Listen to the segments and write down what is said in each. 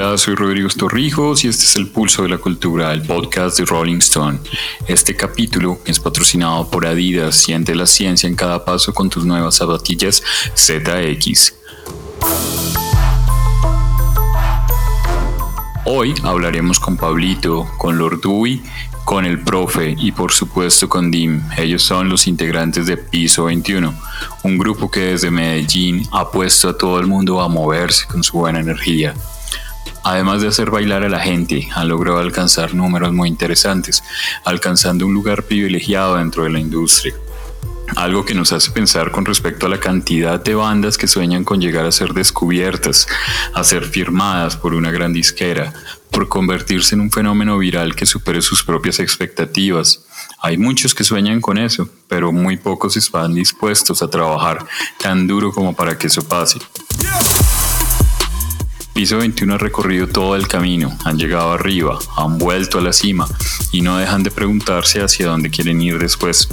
Hola, soy Rodrigo Torrijos y este es El Pulso de la Cultura, el podcast de Rolling Stone. Este capítulo es patrocinado por Adidas, siente la ciencia en cada paso con tus nuevas zapatillas ZX. Hoy hablaremos con Pablito, con Lord Dewey, con el profe y por supuesto con Dim. Ellos son los integrantes de Piso 21, un grupo que desde Medellín ha puesto a todo el mundo a moverse con su buena energía. Además de hacer bailar a la gente, han logrado alcanzar números muy interesantes, alcanzando un lugar privilegiado dentro de la industria. Algo que nos hace pensar con respecto a la cantidad de bandas que sueñan con llegar a ser descubiertas, a ser firmadas por una gran disquera, por convertirse en un fenómeno viral que supere sus propias expectativas. Hay muchos que sueñan con eso, pero muy pocos están dispuestos a trabajar tan duro como para que eso pase. Piso 21 ha recorrido todo el camino, han llegado arriba, han vuelto a la cima y no dejan de preguntarse hacia dónde quieren ir después.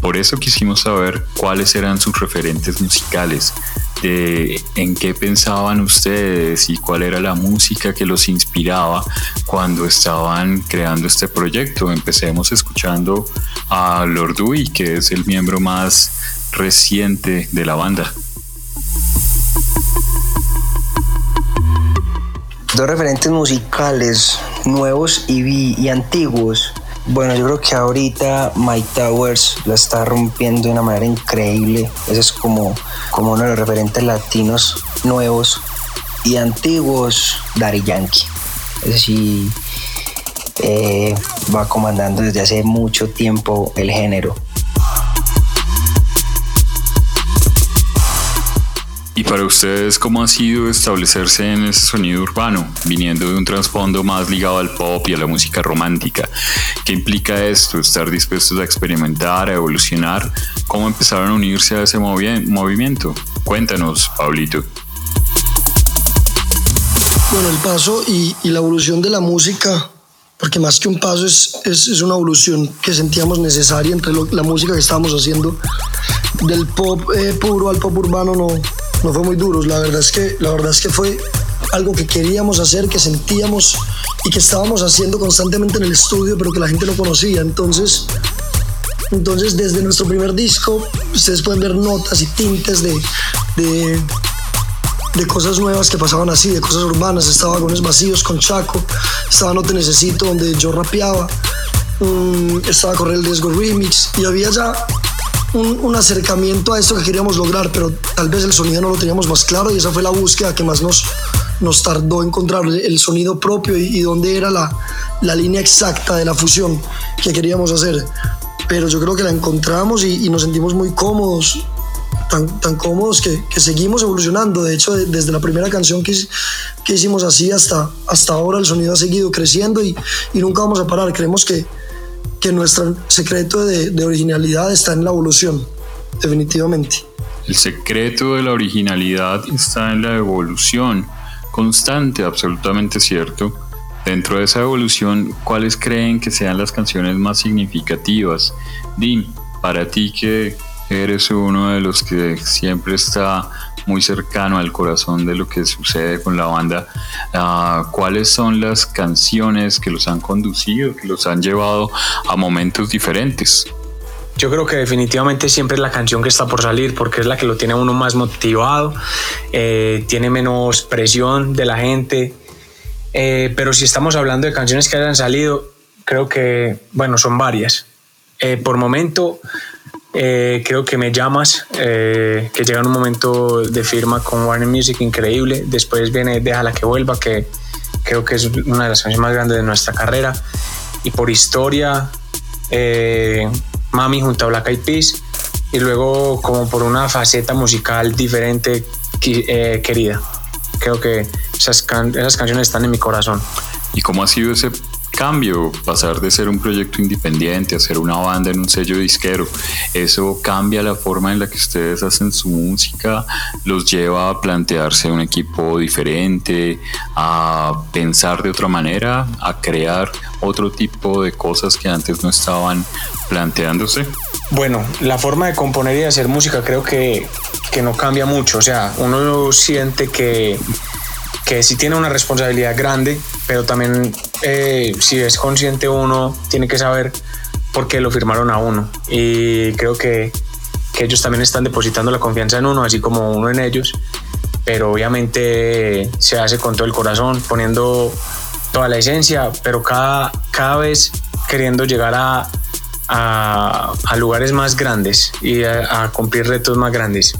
Por eso quisimos saber cuáles eran sus referentes musicales, de en qué pensaban ustedes y cuál era la música que los inspiraba cuando estaban creando este proyecto. Empecemos escuchando a Lord Dewey, que es el miembro más reciente de la banda. Dos referentes musicales nuevos y, y antiguos. Bueno, yo creo que ahorita Mike Towers la está rompiendo de una manera increíble. Ese es como, como uno de los referentes latinos nuevos y antiguos, Daddy Yankee. Ese sí eh, va comandando desde hace mucho tiempo el género. Para ustedes cómo ha sido establecerse en ese sonido urbano, viniendo de un trasfondo más ligado al pop y a la música romántica? ¿Qué implica esto? ¿Estar dispuestos a experimentar, a evolucionar? ¿Cómo empezaron a unirse a ese movimiento? Cuéntanos, Pablito. Bueno, el paso y, la evolución de la música porque más que un paso es, es, una evolución que sentíamos necesaria entre la música que estábamos haciendo del pop eh, puro al pop urbano no, no fue muy duro. La verdad es que, la verdad es que fue algo que queríamos hacer, que sentíamos y que estábamos haciendo constantemente en el estudio, pero que la gente no conocía. Entonces, entonces desde nuestro primer disco, ustedes pueden ver notas y tintes de, de, de cosas nuevas que pasaban así, de cosas urbanas. Estaba Vagones Vacíos con Chaco, estaba No Te Necesito, donde yo rapeaba, mm, estaba Correr el Riesgo Remix, y había ya un, acercamiento a esto que queríamos lograr, pero tal vez el sonido no lo teníamos más claro y esa fue la búsqueda que más nos, nos tardó encontrar el sonido propio y, dónde era la, la, línea exacta de la fusión que queríamos hacer. Pero yo creo que la encontramos y, nos sentimos muy cómodos, tan, tan cómodos que, que, seguimos evolucionando. De hecho, desde la primera canción que, que hicimos así hasta, hasta ahora, el sonido ha seguido creciendo y, y nunca vamos a parar. Creemos que que nuestro secreto de, originalidad está en la evolución, definitivamente. El secreto de la originalidad está en la evolución constante, absolutamente cierto. Dentro de esa evolución, ¿cuáles creen que sean las canciones más significativas? Dim, para ti que eres uno de los que siempre está muy cercano al corazón de lo que sucede con la banda. Ah, ¿Cuáles son las canciones que los han conducido, que los han llevado a momentos diferentes? Yo creo que definitivamente siempre es la canción que está por salir porque es la que lo tiene uno más motivado, eh, tiene menos presión de la gente. Eh, pero si estamos hablando de canciones que hayan salido, creo que, bueno, son varias. Eh, por momento, eh, creo que me llamas, eh, que llega un momento de firma con Warner Music increíble. Después viene Déjala que vuelva, que creo que es una de las canciones más grandes de nuestra carrera. Y por historia, eh, Mami junto a Black Eyed Peas. Y luego, como por una faceta musical diferente, querida. Creo que esas, esas canciones están en mi corazón. ¿Y cómo ha sido ese cambio, pasar de ser un proyecto independiente a ser una banda en un sello disquero. Eso cambia la forma en la que ustedes hacen su música, los lleva a plantearse un equipo diferente, a pensar de otra manera, a crear otro tipo de cosas que antes no estaban planteándose. Bueno, la forma de componer y de hacer música creo que, que no cambia mucho. O sea, uno siente que que sí tiene una responsabilidad grande, pero también eh, si es consciente uno, tiene que saber por qué lo firmaron a uno. Y creo que, que ellos también están depositando la confianza en uno, así como uno en ellos, pero obviamente se hace con todo el corazón, poniendo toda la esencia, pero cada, cada vez queriendo llegar a, a, lugares más grandes y a cumplir retos más grandes.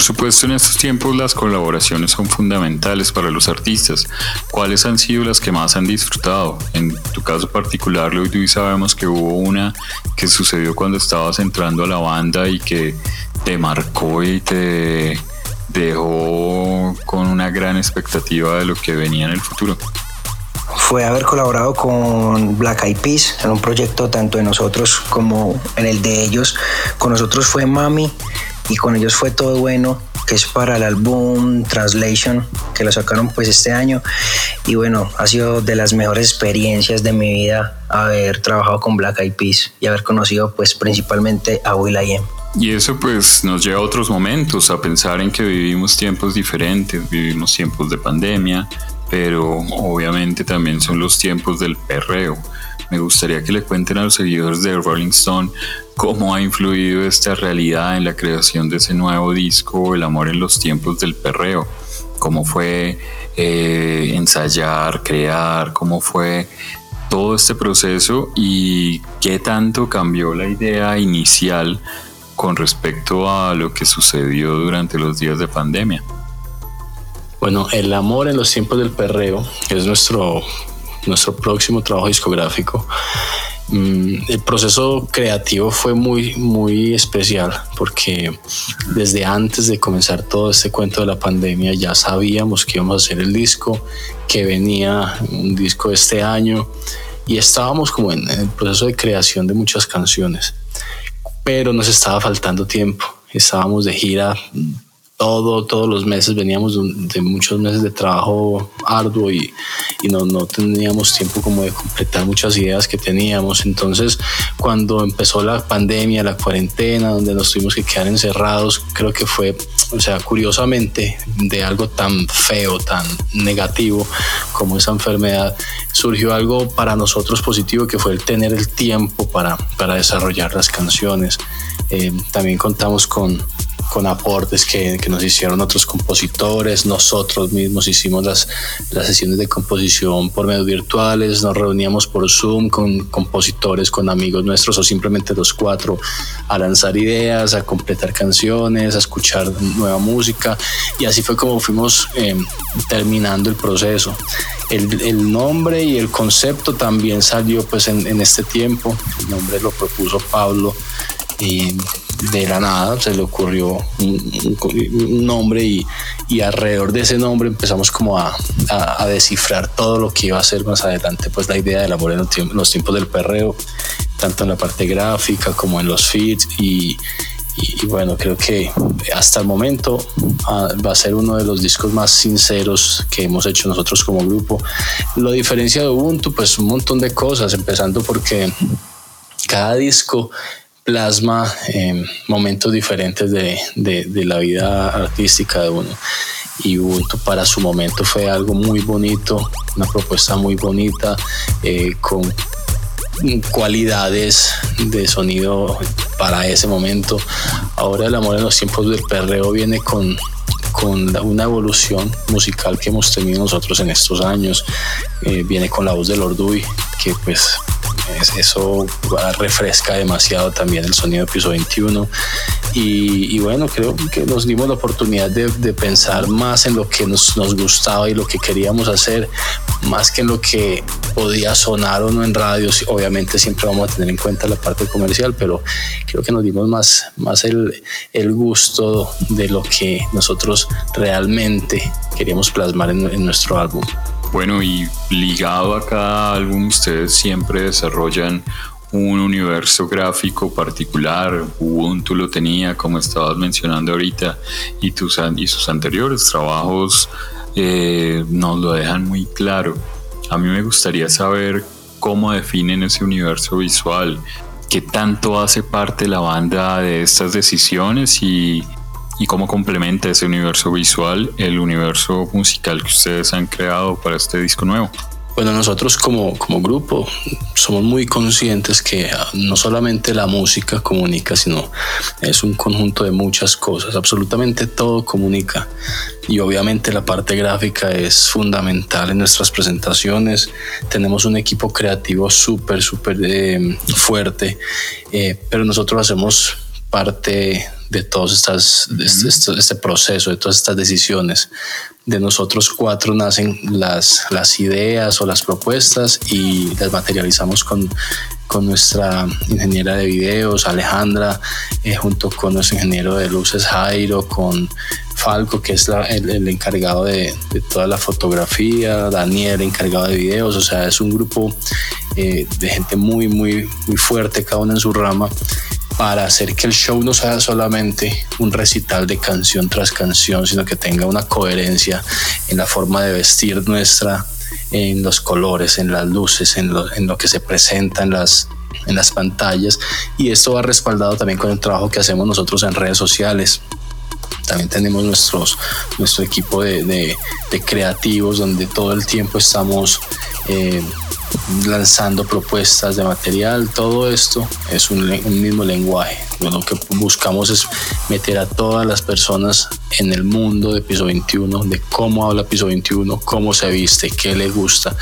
Por supuesto, en estos tiempos las colaboraciones son fundamentales para los artistas. ¿Cuáles han sido las que más han disfrutado? En tu caso particular, Luis, sabemos que hubo una que sucedió cuando estabas entrando a la banda y que te marcó y te dejó con una gran expectativa de lo que venía en el futuro fue haber colaborado con Black Eyed Peas en un proyecto tanto de nosotros como en el de ellos. Con nosotros fue Mami y con ellos fue todo bueno, que es para el álbum Translation, que lo sacaron pues este año. Y bueno, ha sido de las mejores experiencias de mi vida haber trabajado con Black Eyed Peas y haber conocido pues principalmente a Will I Am. Y eso pues nos lleva a otros momentos, a pensar en que vivimos tiempos diferentes, vivimos tiempos de pandemia, pero obviamente también son los tiempos del perreo. Me gustaría que le cuenten a los seguidores de Rolling Stone cómo ha influido esta realidad en la creación de ese nuevo disco, El amor en los tiempos del perreo. Cómo fue eh, ensayar, crear, cómo fue todo este proceso y qué tanto cambió la idea inicial con respecto a lo que sucedió durante los días de pandemia. Bueno, El amor en los tiempos del perreo es nuestro nuestro próximo trabajo discográfico. Mm, el proceso creativo fue muy, muy especial porque desde antes de comenzar todo este cuento de la pandemia ya sabíamos que íbamos a hacer el disco, que venía un disco este año y estábamos como en el proceso de creación de muchas canciones, pero nos estaba faltando tiempo. Estábamos de gira todo, todos los meses veníamos de, muchos meses de trabajo arduo y, y no, no, teníamos tiempo como de completar muchas ideas que teníamos. Entonces, cuando empezó la pandemia, la cuarentena, donde nos tuvimos que quedar encerrados, creo que fue, o sea, curiosamente, de algo tan feo, tan negativo como esa enfermedad, surgió algo para nosotros positivo que fue el tener el tiempo para, para desarrollar las canciones. Eh, también contamos con con aportes que, que, nos hicieron otros compositores, nosotros mismos hicimos las, las sesiones de composición por medios virtuales, nos reuníamos por Zoom con compositores, con amigos nuestros o simplemente los cuatro a lanzar ideas, a completar canciones, a escuchar nueva música. Y así fue como fuimos eh, terminando el proceso. El, el, nombre y el concepto también salió pues en, en este tiempo, el nombre lo propuso Pablo y de la nada se le ocurrió un, nombre y, y, alrededor de ese nombre empezamos como a, a, descifrar todo lo que iba a ser más adelante, pues la idea del amor en los tiempos del perreo, tanto en la parte gráfica como en los feeds y, y, bueno, creo que hasta el momento ah, va a ser uno de los discos más sinceros que hemos hecho nosotros como grupo. Lo diferencia de Ubuntu, pues un montón de cosas, empezando porque cada disco plasma eh, momentos diferentes de, de, de, la vida artística de uno. Y Ubuntu para su momento fue algo muy bonito, una propuesta muy bonita, eh, con cualidades de sonido para ese momento. Ahora el amor en los tiempos del perreo viene con, con una evolución musical que hemos tenido nosotros en estos años. Eh, viene con la voz de Lorduy, que pues eso refresca demasiado también el sonido de piso 21 y, bueno creo que nos dimos la oportunidad de, de pensar más en lo que nos, nos, gustaba y lo que queríamos hacer más que en lo que podía sonar o no en radio obviamente siempre vamos a tener en cuenta la parte comercial pero creo que nos dimos más, más el, el gusto de lo que nosotros realmente queríamos plasmar en, en nuestro álbum. Bueno, y ligado a cada álbum, ustedes siempre desarrollan un universo gráfico particular. Ubuntu lo tenía, como estabas mencionando ahorita, y, sus anteriores trabajos eh, nos lo dejan muy claro. A mí me gustaría saber cómo definen ese universo visual, ¿Qué tanto hace parte la banda de estas decisiones y, y cómo complementa ese universo visual el universo musical que ustedes han creado para este disco nuevo? Bueno, nosotros como, como grupo somos muy conscientes que ah, no solamente la música comunica, sino es un conjunto de muchas cosas. Absolutamente todo comunica. Y obviamente la parte gráfica es fundamental en nuestras presentaciones. Tenemos un equipo creativo súper, súper eh, fuerte, eh, pero nosotros hacemos parte de todos estas, este, este, este, proceso, de todas estas decisiones. De nosotros cuatro nacen las, las ideas o las propuestas y las materializamos con, con nuestra ingeniera de videos, Alejandra, eh, junto con nuestro ingeniero de luces, Jairo, con Falco, que es el, encargado de, de, toda la fotografía, Daniel, encargado de videos, o sea, es un grupo eh, de gente muy, muy, muy fuerte, cada uno en su rama para hacer que el show no sea solamente un recital de canción tras canción, sino que tenga una coherencia en la forma de vestir nuestra, en los colores, en las luces, en lo, que se presenta en las, en las pantallas. Y esto va respaldado también con el trabajo que hacemos nosotros en redes sociales. También tenemos nuestros, nuestro equipo de creativos donde todo el tiempo estamos eh, lanzando propuestas de material, todo esto es un, mismo lenguaje. Lo que buscamos es meter a todas las personas en el mundo de Piso 21, de cómo habla Piso 21, cómo se viste, qué le gusta.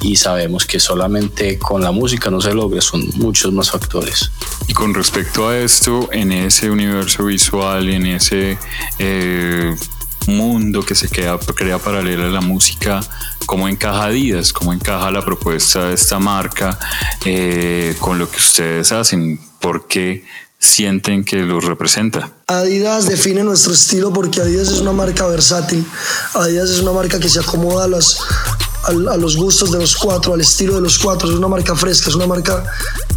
Y sabemos que solamente con la música no se logra, son muchos más factores. Y con respecto a esto, en ese universo visual, en ese... Eh, mundo que se crea paralela a la música, cómo encaja Adidas, cómo encaja la propuesta de esta marca eh, con lo que ustedes hacen, por qué sienten que los representa. Adidas define nuestro estilo porque Adidas es una marca versátil, Adidas es una marca que se acomoda a, los gustos de los cuatro, al estilo de los cuatro, es una marca fresca, es una marca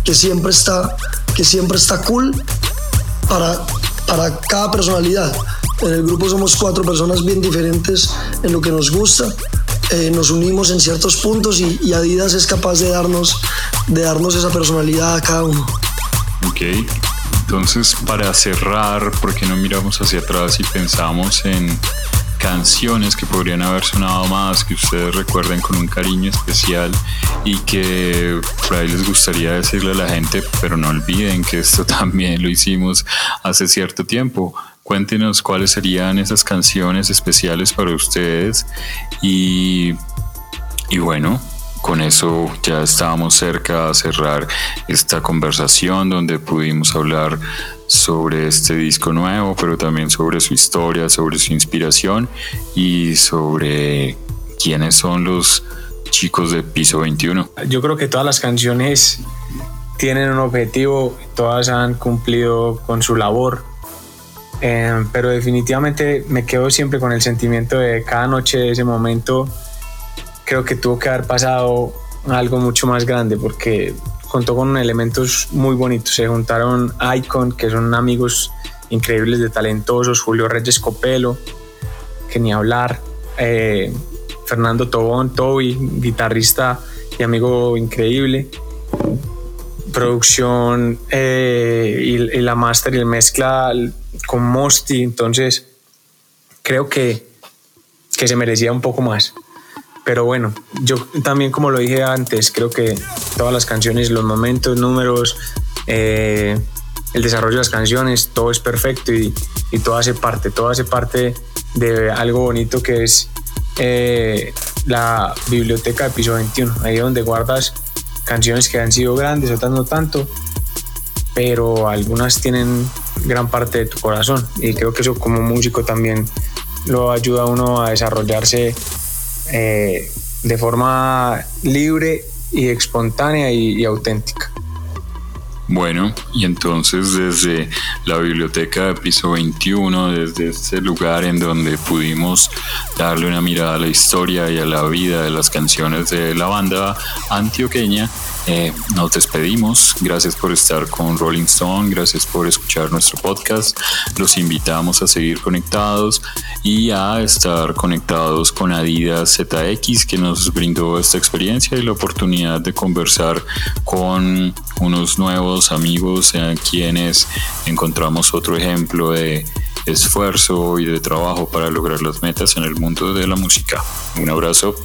que siempre está, que siempre está cool para, para cada personalidad. En el grupo somos cuatro personas bien diferentes en lo que nos gusta. Eh, nos unimos en ciertos puntos y, Adidas es capaz de darnos, de darnos esa personalidad a cada uno. Ok, entonces para cerrar, ¿por qué no miramos hacia atrás y pensamos en canciones que podrían haber sonado más, que ustedes recuerden con un cariño especial y que por ahí les gustaría decirle a la gente, pero no olviden que esto también lo hicimos hace cierto tiempo. Cuéntenos cuáles serían esas canciones especiales para ustedes y, y bueno, con eso ya estábamos cerca de cerrar esta conversación donde pudimos hablar sobre este disco nuevo, pero también sobre su historia, sobre su inspiración y sobre quiénes son los chicos de Piso 21. Yo creo que todas las canciones tienen un objetivo, todas han cumplido con su labor Em, pero definitivamente me quedo siempre con el sentimiento de cada noche de ese momento. Creo que tuvo que haber pasado algo mucho más grande porque contó con elementos muy bonitos. Se juntaron Icon, que son amigos increíbles de talentosos, Julio Reyes Copelo, que ni hablar, eh, Fernando Tobón, Toby, guitarrista y amigo increíble. Producción eh, y, y, la master y el mezcla con Mosti, entonces creo que, que se merecía un poco más. Pero bueno, yo también como lo dije antes, creo que todas las canciones, los momentos, números, eh, el desarrollo de las canciones, todo es perfecto y, y, todo hace parte, todo hace parte de algo bonito que es eh, la biblioteca de piso 21, ahí donde guardas canciones que han sido grandes, otras no tanto, pero algunas tienen gran parte de tu corazón y creo que eso como músico también lo ayuda a uno a desarrollarse eh, de forma libre y espontánea y auténtica. Bueno, y entonces desde la biblioteca de piso 21, desde este lugar en donde pudimos darle una mirada a la historia y a la vida de las canciones de la banda antioqueña, eh, nos despedimos. Gracias por estar con Rolling Stone, gracias por escuchar nuestro podcast. Los invitamos a seguir conectados y a estar conectados con Adidas ZX que nos brindó esta experiencia y la oportunidad de conversar con unos nuevos amigos en quienes encontramos otro ejemplo de esfuerzo y de trabajo para lograr las metas en el mundo de la música. Un abrazo.